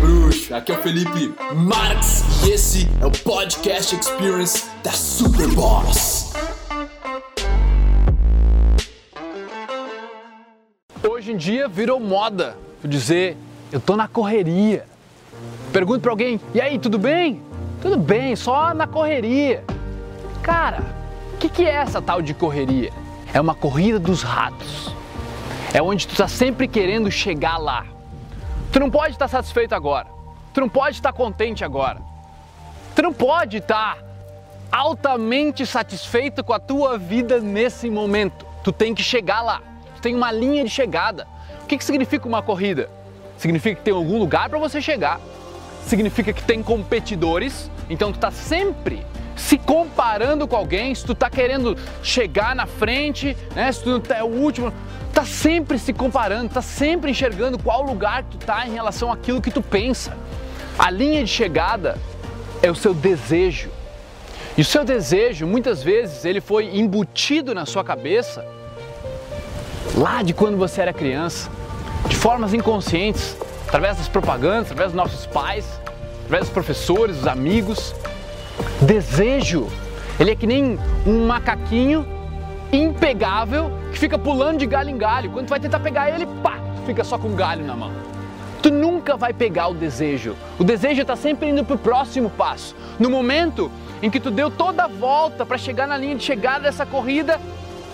bruxo? Aqui é o Felipe Marx e esse é o Podcast Experience da Superboss. Hoje em dia virou moda dizer eu tô na correria. Pergunto pra alguém, e aí, tudo bem? Tudo bem, só na correria. Cara, o que, que é essa tal de correria? É uma corrida dos ratos. É onde tu tá sempre querendo chegar lá. Tu não pode estar satisfeito agora. Tu não pode estar contente agora. Tu não pode estar altamente satisfeito com a tua vida nesse momento. Tu tem que chegar lá. Tu tem uma linha de chegada. O que, que significa uma corrida? Significa que tem algum lugar para você chegar. Significa que tem competidores. Então tu está sempre se comparando com alguém, se tu tá querendo chegar na frente, né? Se tu é o último, tá sempre se comparando, tá sempre enxergando qual lugar tu tá em relação àquilo que tu pensa. A linha de chegada é o seu desejo. E o seu desejo, muitas vezes, ele foi embutido na sua cabeça lá de quando você era criança, de formas inconscientes, através das propagandas, através dos nossos pais, através dos professores, dos amigos. Desejo, ele é que nem um macaquinho impegável que fica pulando de galho em galho. Quando tu vai tentar pegar ele, pá, fica só com galho na mão. Tu nunca vai pegar o desejo. O desejo está sempre indo para o próximo passo. No momento em que tu deu toda a volta para chegar na linha de chegada dessa corrida,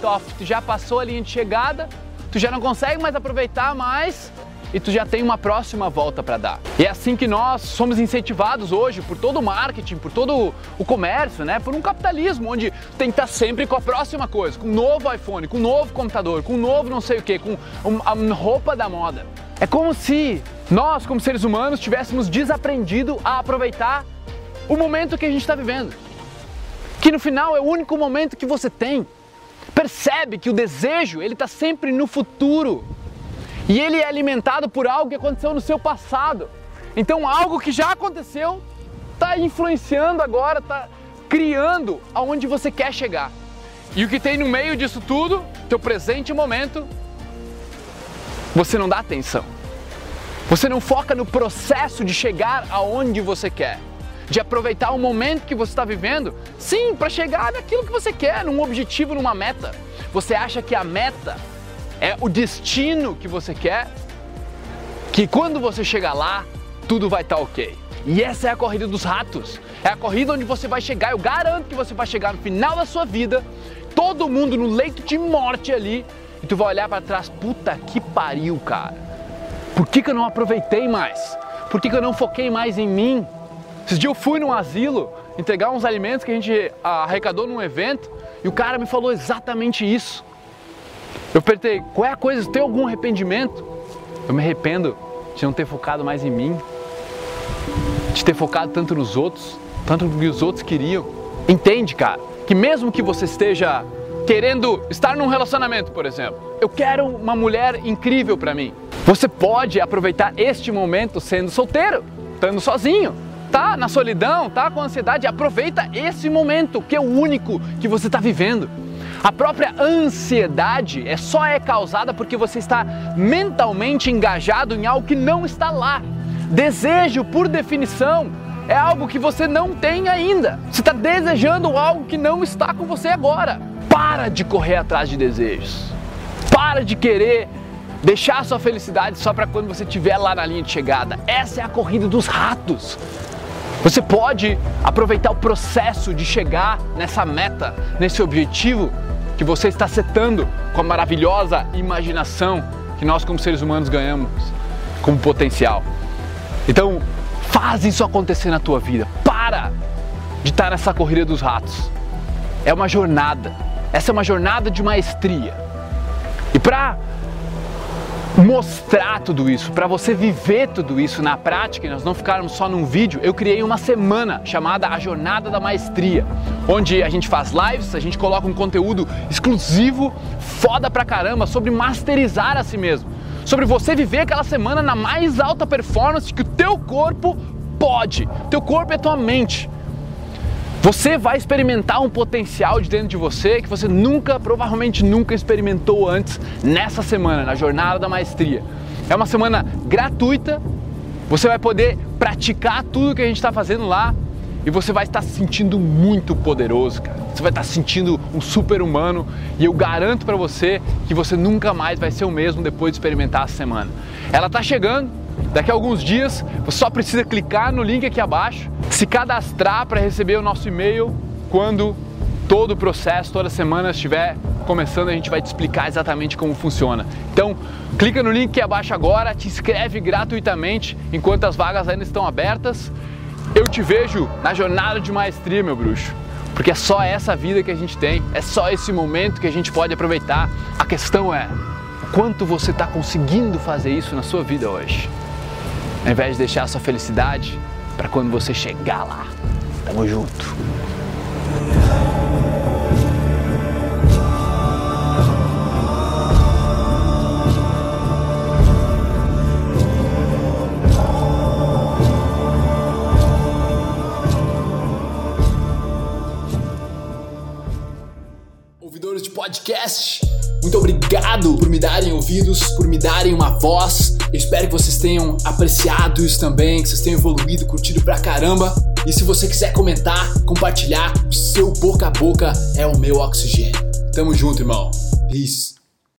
tu já passou a linha de chegada, tu já não consegue mais aproveitar mais e tu já tem uma próxima volta para dar. E é assim que nós somos incentivados hoje por todo o marketing, por todo o comércio, né? Por um capitalismo onde tem que estar sempre com a próxima coisa, com um novo iPhone, com um novo computador, com um novo não sei o que, com a roupa da moda. É como se nós, como seres humanos, tivéssemos desaprendido a aproveitar o momento que a gente está vivendo. Que no final é o único momento que você tem. Percebe que o desejo ele está sempre no futuro. E ele é alimentado por algo que aconteceu no seu passado. Então, algo que já aconteceu está influenciando agora, está criando aonde você quer chegar. E o que tem no meio disso tudo, teu presente momento, você não dá atenção. Você não foca no processo de chegar aonde você quer, de aproveitar o momento que você está vivendo, sim, para chegar naquilo que você quer, num objetivo, numa meta. Você acha que a meta é o destino que você quer, que quando você chegar lá, tudo vai estar tá ok. E essa é a corrida dos ratos. É a corrida onde você vai chegar. Eu garanto que você vai chegar no final da sua vida, todo mundo no leito de morte ali, e tu vai olhar para trás, puta que pariu, cara. Por que, que eu não aproveitei mais? Por que, que eu não foquei mais em mim? Esses dias eu fui num asilo entregar uns alimentos que a gente arrecadou num evento e o cara me falou exatamente isso. Eu perguntei, qual é a coisa? Tem algum arrependimento? Eu me arrependo de não ter focado mais em mim, de ter focado tanto nos outros, tanto no que os outros queriam. Entende, cara, que mesmo que você esteja querendo estar num relacionamento, por exemplo, eu quero uma mulher incrível para mim. Você pode aproveitar este momento sendo solteiro, estando sozinho, tá na solidão, tá com ansiedade, aproveita esse momento que é o único que você está vivendo. A própria ansiedade é só é causada porque você está mentalmente engajado em algo que não está lá. Desejo, por definição, é algo que você não tem ainda. Você está desejando algo que não está com você agora. Para de correr atrás de desejos. Para de querer deixar sua felicidade só para quando você estiver lá na linha de chegada. Essa é a corrida dos ratos. Você pode aproveitar o processo de chegar nessa meta, nesse objetivo que você está setando com a maravilhosa imaginação que nós como seres humanos ganhamos como potencial. Então, faz isso acontecer na tua vida. Para de estar nessa corrida dos ratos. É uma jornada. Essa é uma jornada de maestria. E para mostrar tudo isso, para você viver tudo isso na prática e nós não ficarmos só num vídeo, eu criei uma semana chamada A Jornada da Maestria, onde a gente faz lives, a gente coloca um conteúdo exclusivo, foda pra caramba, sobre masterizar a si mesmo, sobre você viver aquela semana na mais alta performance que o teu corpo pode. Teu corpo é tua mente. Você vai experimentar um potencial de dentro de você que você nunca, provavelmente nunca experimentou antes nessa semana, na jornada da maestria. É uma semana gratuita Você vai poder praticar tudo que a gente está fazendo lá e você vai estar se sentindo muito poderoso, cara. Você vai estar se sentindo um super humano e eu garanto para você que você nunca mais vai ser o mesmo depois de experimentar a semana. Ela está chegando, daqui a alguns dias, você só precisa clicar no link aqui abaixo, se cadastrar para receber o nosso e-mail quando todo o processo, toda semana estiver começando, a gente vai te explicar exatamente como funciona. Então, clica no link aqui abaixo agora, te inscreve gratuitamente enquanto as vagas ainda estão abertas. Eu te vejo na jornada de maestria, meu bruxo. Porque é só essa vida que a gente tem, é só esse momento que a gente pode aproveitar. A questão é quanto você está conseguindo fazer isso na sua vida hoje. Ao invés de deixar a sua felicidade para quando você chegar lá. Tamo junto. ouvidores de podcast. Muito obrigado por me darem ouvidos, por me darem uma voz. Eu espero que vocês tenham apreciado isso também, que vocês tenham evoluído, curtido pra caramba. E se você quiser comentar, compartilhar, o seu boca a boca é o meu oxigênio. Tamo junto, irmão. Peace.